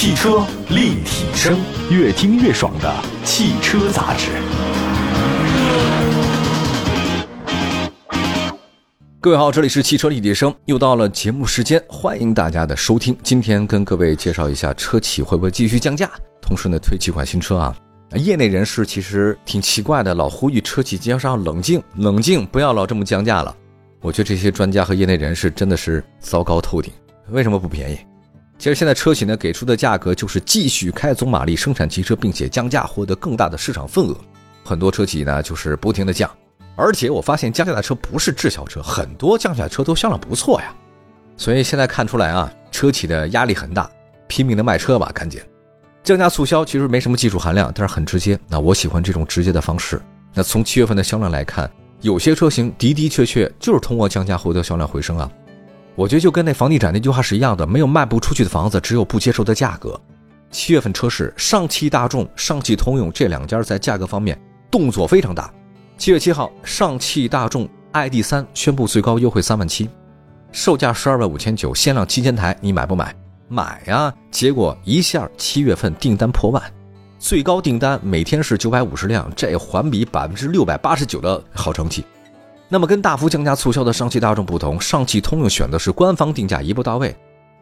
汽车立体声，越听越爽的汽车杂志。各位好，这里是汽车立体声，又到了节目时间，欢迎大家的收听。今天跟各位介绍一下车企会不会继续降价，同时呢推几款新车啊。业内人士其实挺奇怪的，老呼吁车企经销商冷静冷静，不要老这么降价了。我觉得这些专家和业内人士真的是糟糕透顶。为什么不便宜？其实现在车企呢给出的价格就是继续开总马力生产汽车，并且降价获得更大的市场份额。很多车企呢就是不停的降，而且我发现降价的车不是滞销车，很多降价车都销量不错呀。所以现在看出来啊，车企的压力很大，拼命的卖车吧，赶紧降价促销。其实没什么技术含量，但是很直接。那我喜欢这种直接的方式。那从七月份的销量来看，有些车型的的确确就是通过降价获得销量回升啊。我觉得就跟那房地产那句话是一样的，没有卖不出去的房子，只有不接受的价格。七月份车市，上汽大众、上汽通用这两家在价格方面动作非常大。七月七号，上汽大众 ID 三宣布最高优惠三万七，售价十二万五千九，限量七千台，你买不买？买呀！结果一下七月份订单破万，最高订单每天是九百五十辆，这环比百分之六百八十九的好成绩。那么跟大幅降价促销的上汽大众不同，上汽通用选的是官方定价一步到位。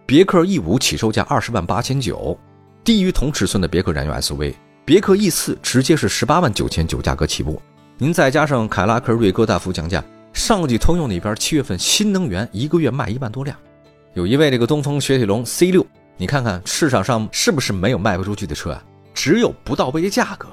别克 E 五起售价二十万八千九，低于同尺寸的别克燃油 SUV。别克 E 四直接是十八万九千九价格起步。您再加上凯拉克瑞歌大幅降价，上汽通用那边七月份新能源一个月卖一万多辆。有一位这个东风雪铁龙 C 六，你看看市场上是不是没有卖不出去的车啊？只有不到位的价格。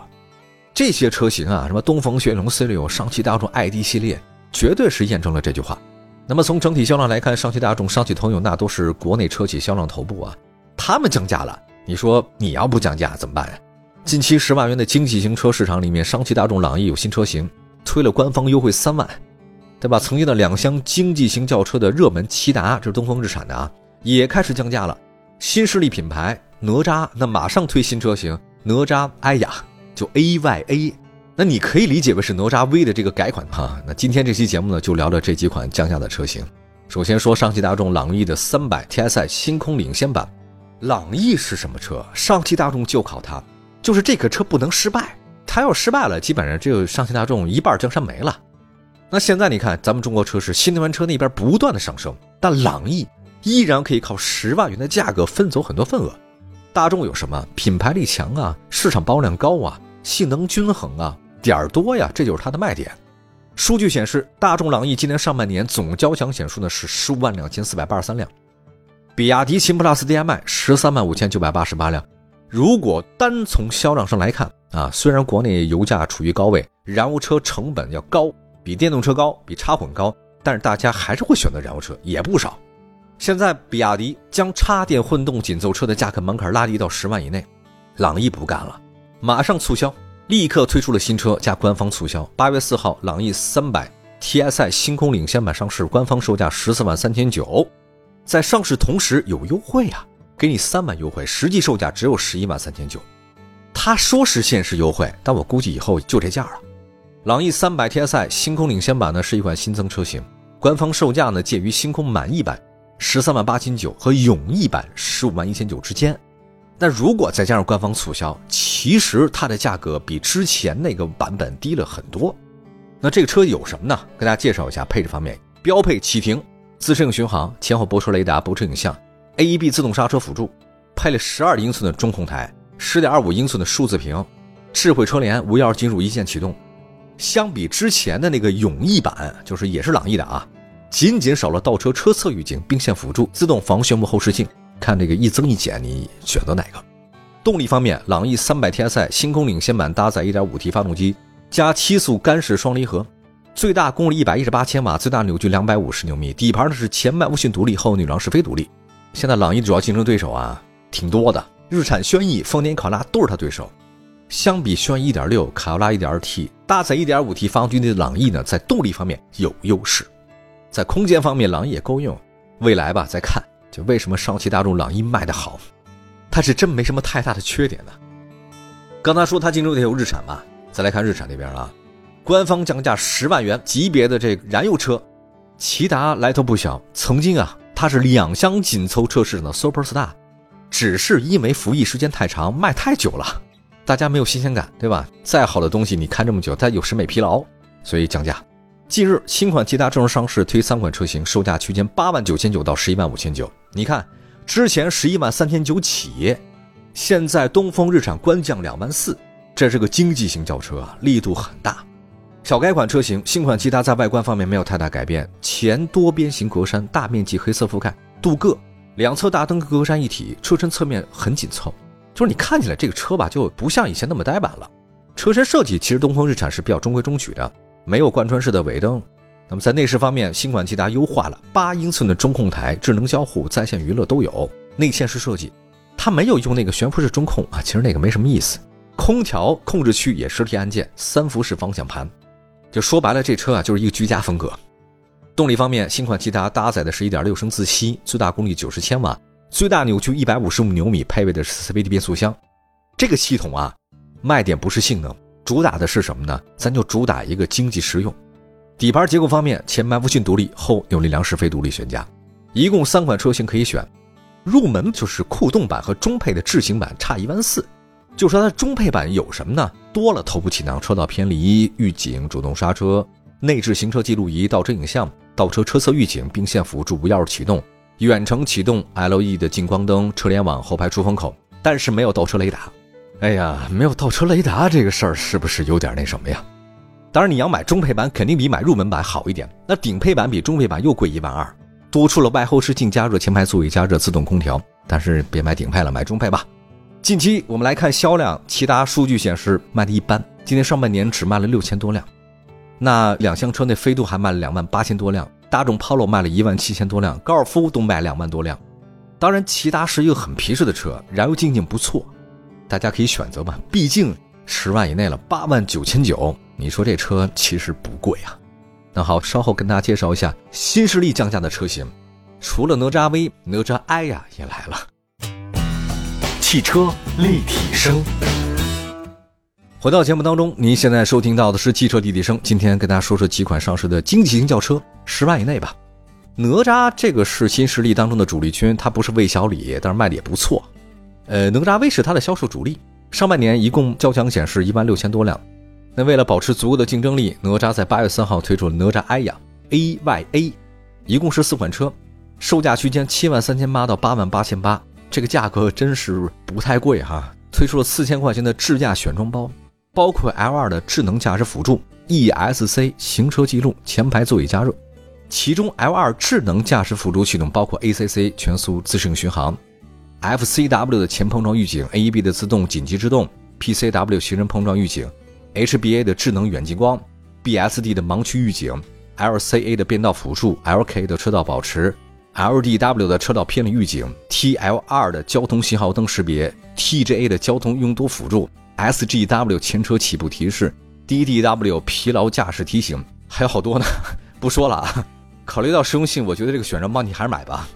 这些车型啊，什么东风雪铁龙 C 六、上汽大众 ID 系列。绝对是验证了这句话。那么从整体销量来看，上汽大众、上汽通用那都是国内车企销量头部啊。他们降价了，你说你要不降价怎么办呀？近期十万元的经济型车市场里面，上汽大众朗逸有新车型推了官方优惠三万，对吧？曾经的两厢经济型轿车的热门骐达，这是东风日产的啊，也开始降价了。新势力品牌哪吒那马上推新车型哪吒埃雅，就 A Y A。那你可以理解为是哪吒 V 的这个改款哈。那今天这期节目呢，就聊聊这几款降价的车型。首先说上汽大众朗逸的三百 TSI 星空领先版。朗逸是什么车？上汽大众就靠它，就是这个车不能失败。它要失败了，基本上只有上汽大众一半江山没了。那现在你看，咱们中国车市新能源车那边不断的上升，但朗逸依然可以靠十万元的价格分走很多份额。大众有什么？品牌力强啊，市场保有量高啊，性能均衡啊。点儿多呀，这就是它的卖点。数据显示，大众朗逸今年上半年总交强险数呢是十五万两千四百八十三辆，比亚迪秦 PLUS DM-i 十三万五千九百八十八辆。如果单从销量上来看啊，虽然国内油价处于高位，燃油车成本要高，比电动车高，比插混高，但是大家还是会选择燃油车，也不少。现在比亚迪将插电混动紧凑车的价格门槛拉低到十万以内，朗逸不干了，马上促销。立刻推出了新车加官方促销。八月四号，朗逸三百 TSI 星空领先版上市，官方售价十四万三千九，在上市同时有优惠啊，给你三万优惠，实际售价只有十一万三千九。他说是限时优惠，但我估计以后就这价了。朗逸三百 TSI 星空领先版呢是一款新增车型，官方售价呢介于星空满意版十三万八千九和永逸版十五万一千九之间。那如果再加上官方促销，其实它的价格比之前那个版本低了很多。那这个车有什么呢？给大家介绍一下配置方面：标配启停、自适应巡航、前后泊车雷达、泊车影像、AEB 自动刹车辅助，配了十二英寸的中控台、十点二五英寸的数字屏、智慧车联、无钥匙进入、一键启动。相比之前的那个永逸版，就是也是朗逸的啊，仅仅少了倒车车侧预警、并线辅助、自动防眩目后视镜。看这个一增一减，你选择哪个？动力方面，朗逸三百 TSI 星空领先版搭载 1.5T 发动机加七速干式双离合，最大功率一百一十八千瓦，最大扭矩两百五十牛米。底盘呢是前麦弗逊独立，后女郎是非独立。现在朗逸主要竞争对手啊挺多的，日产轩逸、丰田考拉都是他对手。相比轩逸1.6、卡罗拉 1.2T，搭载 1.5T 发动机的朗逸呢，在动力方面有优势，在空间方面朗逸也够用。未来吧，再看。就为什么上汽大众朗逸卖得好，它是真没什么太大的缺点呢。刚才说它竞争对手日产嘛，再来看日产那边啊，官方降价十万元级别的这燃油车，骐达来头不小，曾经啊它是两厢紧凑车市场的 super star，只是因为服役时间太长，卖太久了，大家没有新鲜感，对吧？再好的东西你看这么久，它有审美疲劳，所以降价。近日，新款骐达正式上市，推三款车型，售价区间八万九千九到十一万五千九。你看，之前十一万三千九起，现在东风日产官降两万四，这是个经济型轿车啊，力度很大。小改款车型，新款骐达在外观方面没有太大改变，前多边形格栅，大面积黑色覆盖，镀铬。两侧大灯格栅一体，车身侧面很紧凑，就是你看起来这个车吧，就不像以前那么呆板了。车身设计其实东风日产是比较中规中矩的，没有贯穿式的尾灯。那么在内饰方面，新款骐达优化了八英寸的中控台，智能交互、在线娱乐都有。内嵌式设计，它没有用那个悬浮式中控啊，其实那个没什么意思。空调控制区也实体按键，三辐式方向盘，就说白了，这车啊就是一个居家风格。动力方面，新款骐达搭载的是一点六升自吸，最大功率九十千瓦，最大扭矩一百五十牛米，配备的是 CVT 变速箱。这个系统啊，卖点不是性能，主打的是什么呢？咱就主打一个经济实用。底盘结构方面，前麦弗逊独立，后扭力梁式非独立悬架，一共三款车型可以选。入门就是酷动版和中配的智行版，差一万四。就说它中配版有什么呢？多了头部气囊、车道偏离预警、主动刹车、内置行车记录仪、倒车影像。倒车车侧预警、并线辅助、无钥匙启动、远程启动、LED 的近光灯、车联网、后排出风口，但是没有倒车雷达。哎呀，没有倒车雷达这个事儿是不是有点那什么呀？当然，你要买中配版肯定比买入门版好一点。那顶配版比中配版又贵一万二，多出了外后视镜加热、前排座椅加热、自动空调。但是别买顶配了，买中配吧。近期我们来看销量，骐达数据显示卖的一般，今年上半年只卖了六千多辆。那两厢车内飞度还卖了两万八千多辆，大众 Polo 卖了一万七千多辆，高尔夫都卖两万多辆。当然，骐达是一个很皮实的车，燃油经济不错，大家可以选择吧。毕竟十万以内了，八万九千九，你说这车其实不贵啊。那好，稍后跟大家介绍一下新势力降价的车型，除了哪吒 V，哪吒 i 呀也来了。汽车立体声。回到节目当中，您现在收听到的是汽车立体声。今天跟大家说说几款上市的经济型轿车，十万以内吧。哪吒这个是新势力当中的主力军，它不是魏小李，但是卖的也不错。呃，哪吒 V 是它的销售主力，上半年一共交强险是一万六千多辆。那为了保持足够的竞争力，哪吒在八月三号推出了哪吒 i 呀 A Y A，一共是四款车，售价区间七万三千八到八万八千八，这个价格真是不太贵哈。推出了四千块钱的智驾选装包。包括 L2 的智能驾驶辅助、ESC 行车记录、前排座椅加热，其中 L2 智能驾驶辅助系统包括 ACC 全速自适应巡航、FCW 的前碰撞预警、AEB 的自动紧急制动、PCW 行人碰撞预警、HBA 的智能远近光、BSD 的盲区预警、LCA 的变道辅助、，LKA 的车道保持、LDW 的车道偏离预警、，TLR 的交通信号灯识别、TJA 的交通拥堵辅助。SGW 前车起步提示，DDW 疲劳驾驶提醒，还有好多呢，不说了啊。考虑到实用性，我觉得这个选装包你还是买吧，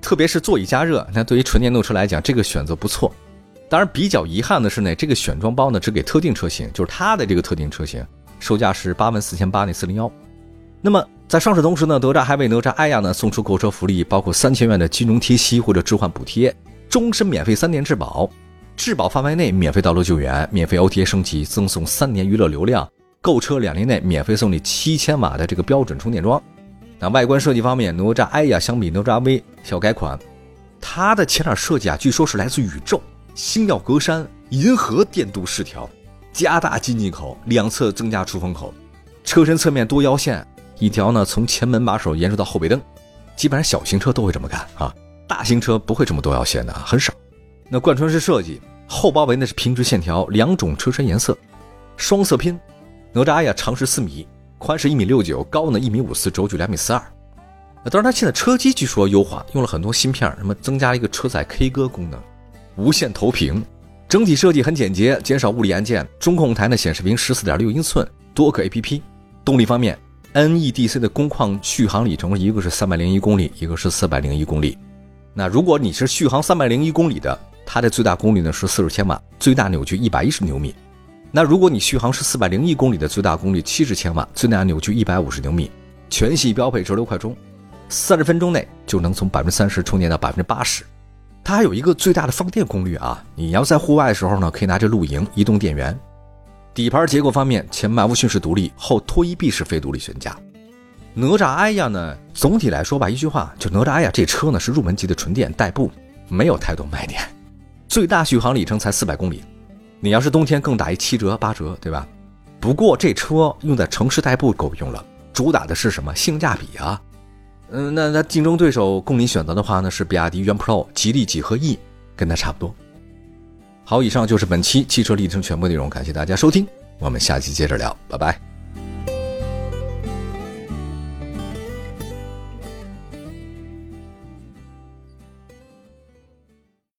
特别是座椅加热。那对于纯电动车来讲，这个选择不错。当然，比较遗憾的是呢，这个选装包呢只给特定车型，就是它的这个特定车型，售价是八万四千八那四零幺。那么在上市同时呢，哪吒还为哪吒爱呀呢送出购车福利，包括三千元的金融贴息或者置换补贴，终身免费三年质保。质保范围内免费道路救援，免费 OTA 升级，赠送三年娱乐流量，购车两年内免费送你七千瓦的这个标准充电桩。那外观设计方面，哪吒 i 呀相比哪吒 V 小改款，它的前脸设计啊，据说是来自宇宙，星耀格栅，银河电镀饰条，加大进气口，两侧增加出风口，车身侧面多腰线，一条呢从前门把手延伸到后背灯，基本上小型车都会这么干啊，大型车不会这么多腰线的，很少。那贯穿式设计，后包围呢是平直线条，两种车身颜色，双色拼。哪吒呀，长是四米，宽是一米六九，高呢一米五四，轴距两米四二。当然，它现在车机据说优化，用了很多芯片，什么增加了一个车载 K 歌功能，无线投屏，整体设计很简洁，减少物理按键。中控台呢显示屏十四点六英寸，多个 APP。动力方面，NEDC 的工况续航里程一个是三百零一公里，一个是四百零一公里。那如果你是续航三百零一公里的，它的最大功率呢是四十千瓦，最大扭矩一百一十牛米。那如果你续航是四百零一公里的，最大功率七十千瓦，最大扭矩一百五十牛米，全系标配直流快充，三十分钟内就能从百分之三十充电到百分之八十。它还有一个最大的放电功率啊！你要在户外的时候呢，可以拿着露营移动电源。底盘结构方面，前麦弗逊是独立，后拖衣臂是非独立悬架。哪吒 i 呀呢？总体来说吧，一句话，就哪吒 i 呀这车呢是入门级的纯电代步，没有太多卖点，最大续航里程才四百公里。你要是冬天更打一七折八折，对吧？不过这车用在城市代步够用了，主打的是什么性价比啊？嗯，那那竞争对手供你选择的话呢，是比亚迪元 Pro、吉利几何 E，跟它差不多。好，以上就是本期汽车历程全部内容，感谢大家收听，我们下期接着聊，拜拜。